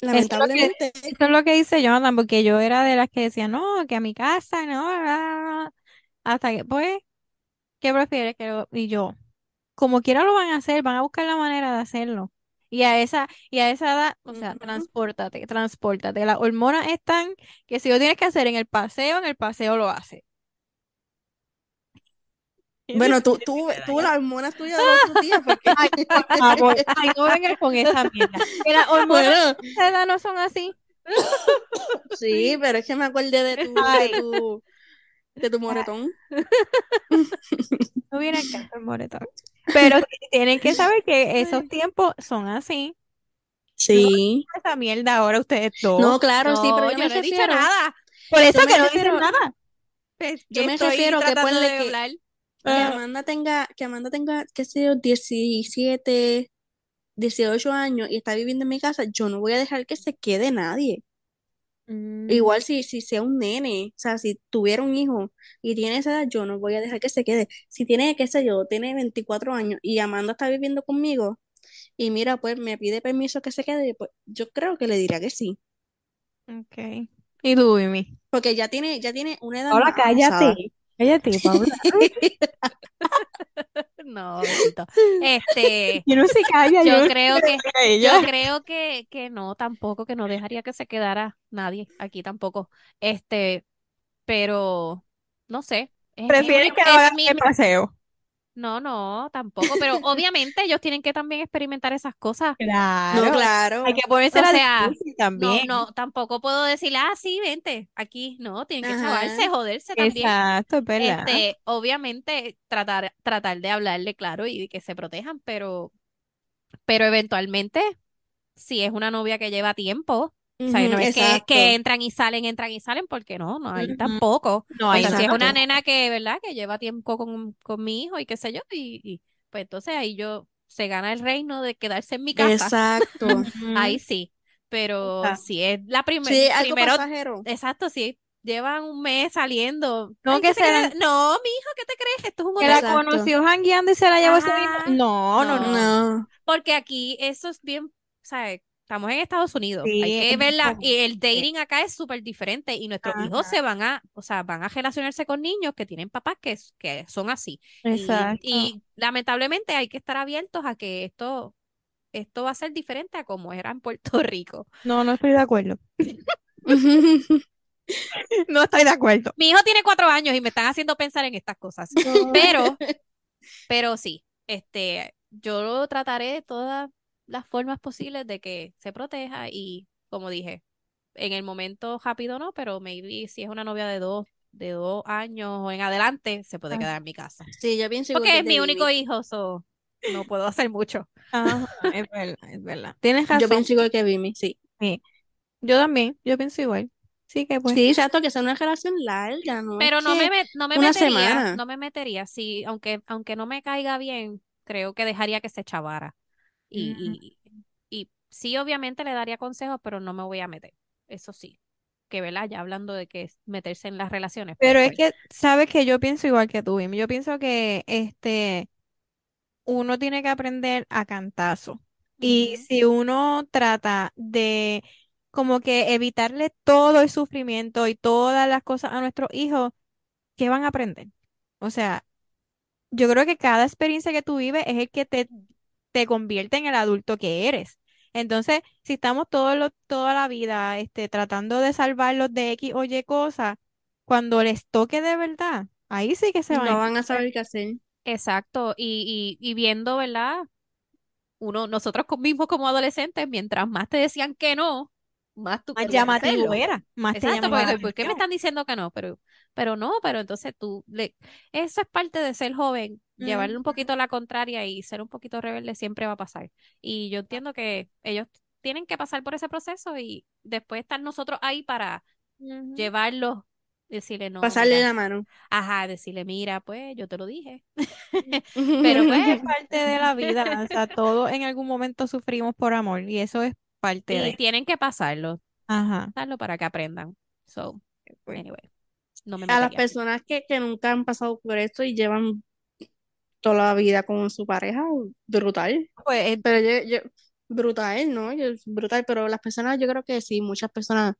Lamentablemente,
Eso es lo que dice Jonathan, porque yo era de las que decía, no, que a mi casa, no, bla, bla, bla". hasta que, pues, ¿qué prefieres? Que lo- y yo, como quiera lo van a hacer, van a buscar la manera de hacerlo. Y a esa, y a esa edad, o sea,
Ujú.
transpórtate, transpórtate. Las hormonas están que si lo tienes que hacer en el paseo, en el paseo lo hace.
Bueno, tú, tú, tú las hormonas tuyas de los otros días, porque
Ay, por favor, ay, no vengas con esa mierda. Que las hormonas
bueno,
de no son así.
sí, pero es que me acordé de tu, de tu, de tu moretón.
No viene caso el moretón. Pero tienen que saber que esos tiempos son así.
Sí.
Esa mierda ahora ustedes dos.
No, claro, sí,
No,
pero yo,
no he dicho nada.
Por eso
yo
que no dicen nada. Pues,
yo me refiero que ponle que,
hablar.
Que
Ah.
Amanda tenga, que Amanda tenga, qué sé yo, 17, 18 años y está viviendo en mi casa, yo no voy a dejar que se quede nadie.
Mm,
Igual si, si sea un nene, o sea, si tuviera un hijo y tiene esa edad, yo no voy a dejar que se quede. Si tiene, qué sé yo, tiene 24 años y Amanda está viviendo conmigo y mira, pues me pide permiso que se quede, pues yo creo que le diría que sí.
ok. ¿Y tú, Mimi?
Porque ya tiene, ya tiene una edad avanzada.
cállate. Cállate, Paula.
No, bendito. Este,
Yo no se calla,
yo
yo
creo que, yo creo que, que no, tampoco, que no dejaría que se quedara nadie aquí tampoco. Este, pero no sé. Es único-
que
es
hagan
mi-
paseo.
No, no, tampoco. Pero obviamente ellos tienen que también experimentar esas cosas.
Claro.
No, claro.
Hay que ponerse
O
la
sea,
difícil
No,
también.
no, tampoco puedo decirle, ah, sí, vente, aquí. No, tienen que
Ajá.
chavarse, joderse también.
Exacto, es verdad.
Este, obviamente, tratar, tratar de hablarle claro y que se protejan, pero, pero eventualmente, si es una novia que lleva tiempo, o sea, no es que, entran y salen, entran y salen, porque no, no, ahí
Ujú.
tampoco.
No,
O
ahí
sea, si es una nena que, ¿verdad? Que lleva tiempo con, con mi hijo y qué sé yo, y, y pues entonces ahí yo, se gana el reino de quedarse en mi casa,
Exacto.
Ahí sí, pero si es la primera,
Sí, algo
primero,
pasajero.
exacto, si llevan un mes saliendo,
No,
ay,
que
No, mi hijo, ¿qué te crees? Esto es un
Que la
Exacto.
conoció jangueando y se la llevó ese mismo. No, no. No.
Porque aquí eso es bien, ¿sabes? Estamos en Estados Unidos.
Sí,
Hay que
es
ver la,
diferente.
y el dating acá es súper diferente y nuestros hijos se van a, o sea, van a relacionarse con niños que tienen papás que, que son así.
Exacto.
y lamentablemente hay que estar abiertos a que esto, esto va a ser diferente a como era en Puerto Rico.
No, no estoy de acuerdo. No estoy de acuerdo.
Mi hijo tiene cuatro años y me están haciendo pensar en estas cosas. Pero, pero sí, este, yo lo trataré de todas las formas posibles de que se proteja y, como dije, en el momento rápido no, pero maybe si es una novia de dos, de dos años o en adelante, se puede
Ah.
quedar en mi casa.
Sí, yo pienso igual
Porque
que
es mi único
Vivi.
hijo, so no puedo hacer mucho.
Es verdad, es verdad. Tienes
Yo pienso igual que Vimi, sí.
Yo también, yo pienso igual. Sí que pues.
Sí, exacto, que sea una relación larga, ¿no?
Pero no me, no me
una
metería,
semana.
no me metería, sí, aunque, aunque no me caiga bien, creo que dejaría que se chavara. Y, y, y sí, obviamente le daría consejos, pero no me voy a meter. Eso sí. Que, ¿verdad? Ya hablando de que es meterse en las relaciones.
Pero
pues,
es que, sabes que yo pienso igual que tú. Yo pienso que este uno tiene que aprender a cantazo. Y si uno trata de como que evitarle todo el sufrimiento y todas las cosas a nuestros hijos, ¿qué van a aprender? O sea, yo creo que cada experiencia que tú vives es el que te, te convierte en el adulto que eres. Entonces, si estamos todo lo- toda la vida este, tratando de salvarlos de X o Y cosas, cuando les toque de verdad, ahí sí que se van
No van a saber qué hacer.
Exacto. Y, y, y viendo, ¿verdad? Uno, nosotros mismos como adolescentes, mientras más te decían que no, más tú
Más llamativo era, más
Exacto, porque ¿por qué me están diciendo que no? Pero, pero no, pero entonces tú, le, eso es parte de ser joven, llevarle un poquito la contraria y ser un poquito rebelde siempre va a pasar. Y yo entiendo que ellos tienen que pasar por ese proceso y después estar nosotros ahí para
Ujú.
llevarlos, decirle no,
Pasarle
mira,
la mano.
ajá, decirle, mira, pues yo te lo dije.
Pero pues, es parte de la vida, o sea, todos en algún momento sufrimos por amor y eso es parte
y
de.
tienen que pasarlo,
Ajá.
pasarlo para que aprendan. So,
Pues,
anyway, no me
A las personas que, que nunca han pasado por esto y llevan toda la vida con su pareja, brutal.
pues, eh,
Pero yo, yo, brutal, ¿no? Yo, brutal, pero las personas, yo creo que sí, muchas personas,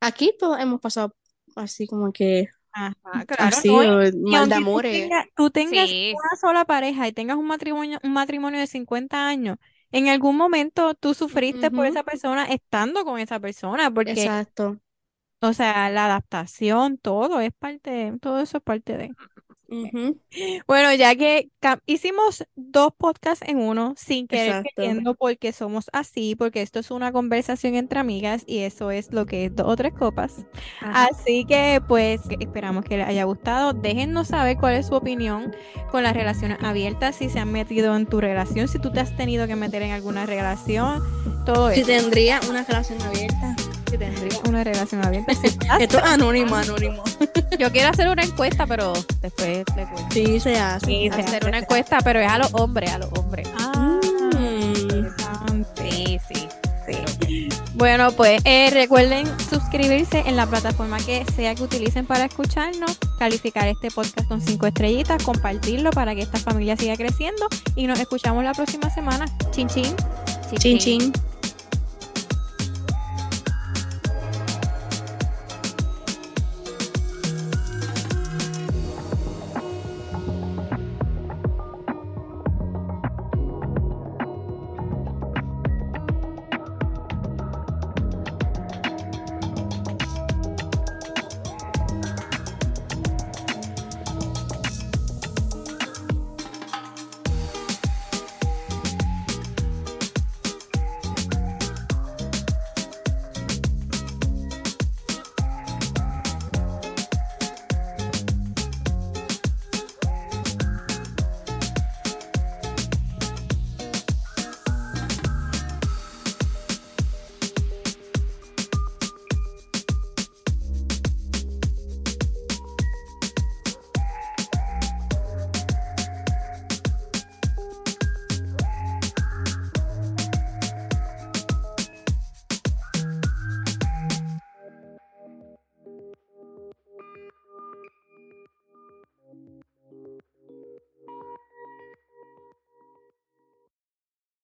aquí todos hemos pasado así como que,
ajá, claro,
así,
no, y,
mal de
tú
amores.
tengas, tú tengas
Sí,
una sola pareja y tengas un matrimonio, un matrimonio de 50 años, en algún momento tú sufriste por esa persona estando con esa persona, porque,
Exacto.
o sea, la adaptación, todo es parte, todo eso es parte de. Bueno, ya que hicimos dos podcasts en uno, sin querer queriendo, porque somos así, porque esto es una conversación entre amigas y eso es lo que es dos o tres copas.
ajá.
Así que, pues, esperamos que les haya gustado. Déjennos saber cuál es su opinión con las relaciones abiertas, si se han metido en tu relación, si tú te has tenido que meter en alguna relación, todo
Si
eso.
tendría una relación abierta
si tendría una relación abierta.
Esto es anónimo, anónimo.
Yo quiero hacer una encuesta, pero después le.
Sí, se hace.
Sí,
hacer una encuesta, pero es a los hombres, a los hombres.
Ah.
Mm.
Sí, sí.
Bueno, pues eh, recuerden suscribirse en la plataforma que sea que utilicen para escucharnos, calificar este podcast con cinco estrellitas, compartirlo para que esta familia siga creciendo y nos escuchamos la próxima semana. Chin chin. Chin
chin. chin.